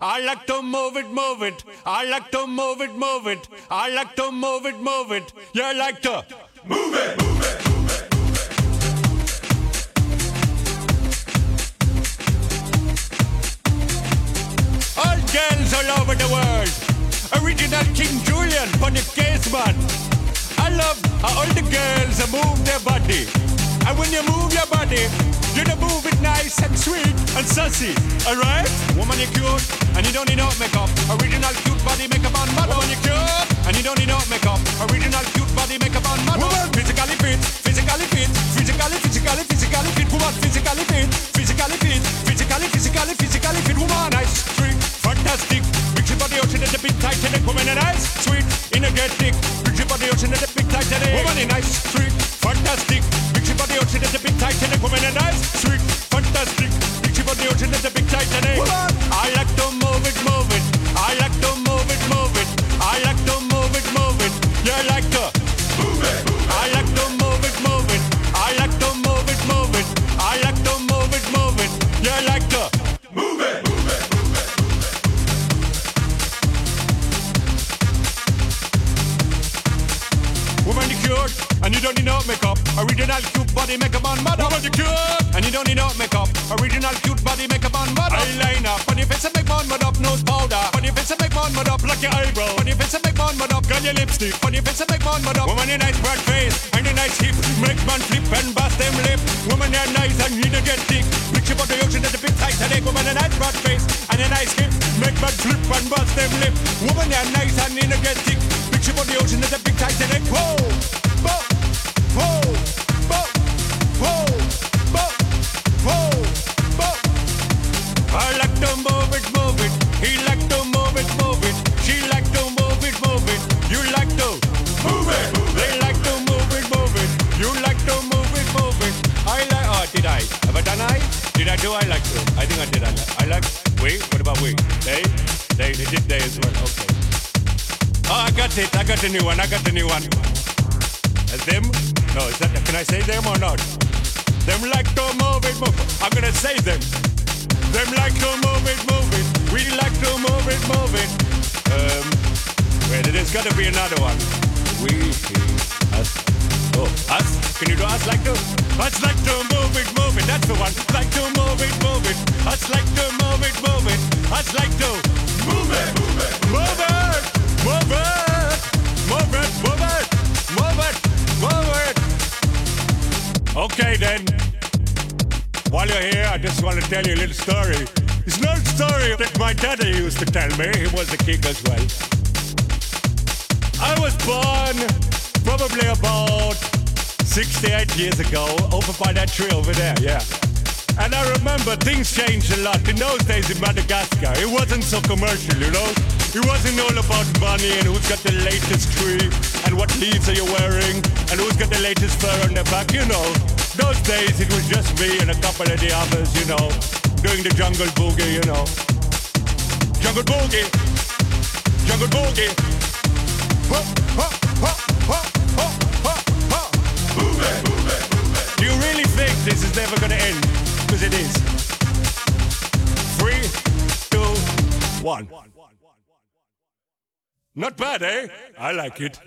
I like to move it, move it. I like to move it, move it. I like to move it, move it. You like to move it, move it. All girls all over the world. Original King Julien for the case man. I love how all the girls move their body. And when you move your body, nice and sweet and sassy. Alright? Woman, you're cute and you don't need no makeup. Original cute body makeup on model. Woman, you're cute and you don't need no makeup. Original cute body makeup on model. Woman, physically fit, physically fit, physically, physically, physically fit. Woman, physically fit, physically fit, physically, physically, physically fit. Woman, nice, sweet, fantastic. Ship body ocean and the big Titanic. Woman, a nice, sweet, energetic. Ship body ocean and the big Titanic. Woman, a nice, sweet, fantastic. I like to move it, move it. I like to move it, move it. I like to move it, move it. You like to move it. I like to move it, move it. I like to move it, move it. I like to move it, move it. You like to move it. Woman, you cute, and you don't need no makeup. Original cute body makeup on mother. Woman, you cute, and you don't need no makeup. Original cute body man mud up. Girl, your lipstick, on your face and make man mud up. Woman, your nice broad face and your nice hip, make man flip and bust them lip. Woman, you're nice and you don't get thick. Picture about the ocean at the big Titanic. Woman, a nice broad face and a nice hip, make man flip and bust them lip. Woman, you're nice and you don't get thick. Do? I like to. I think I did. I like. I like. We. What about we? They. They. They did they as well. Okay. Oh, I got it. I got the new one. I got the new one. As them? No, is that? Can I say them or not? Them like to move it, move. it. I'm gonna say them. Them like to move it, move it. We like to move it, move it. Um, wait, there's gotta be another one. We, us. Oh, us? Can you do us like to? Us like to move it. Okay then. While you're here, I just want to tell you a little story. It's not a story that my daddy used to tell me. He was a king as well. I was born probably about 68 years ago, over by that tree over there, yeah. And I remember things changed a lot. In those days in Madagascar, it wasn't so commercial, you know? It wasn't all about money and who's got the latest tree and what leaves are you wearing and who's got the latest fur on their back, you know? Those days it was just me and a couple of the others, you know, doing the jungle boogie, you know. Jungle boogie, jungle boogie. It, move it. Do you really think this is never gonna end? Because it is. Three, two, one. Not bad, eh? I like it.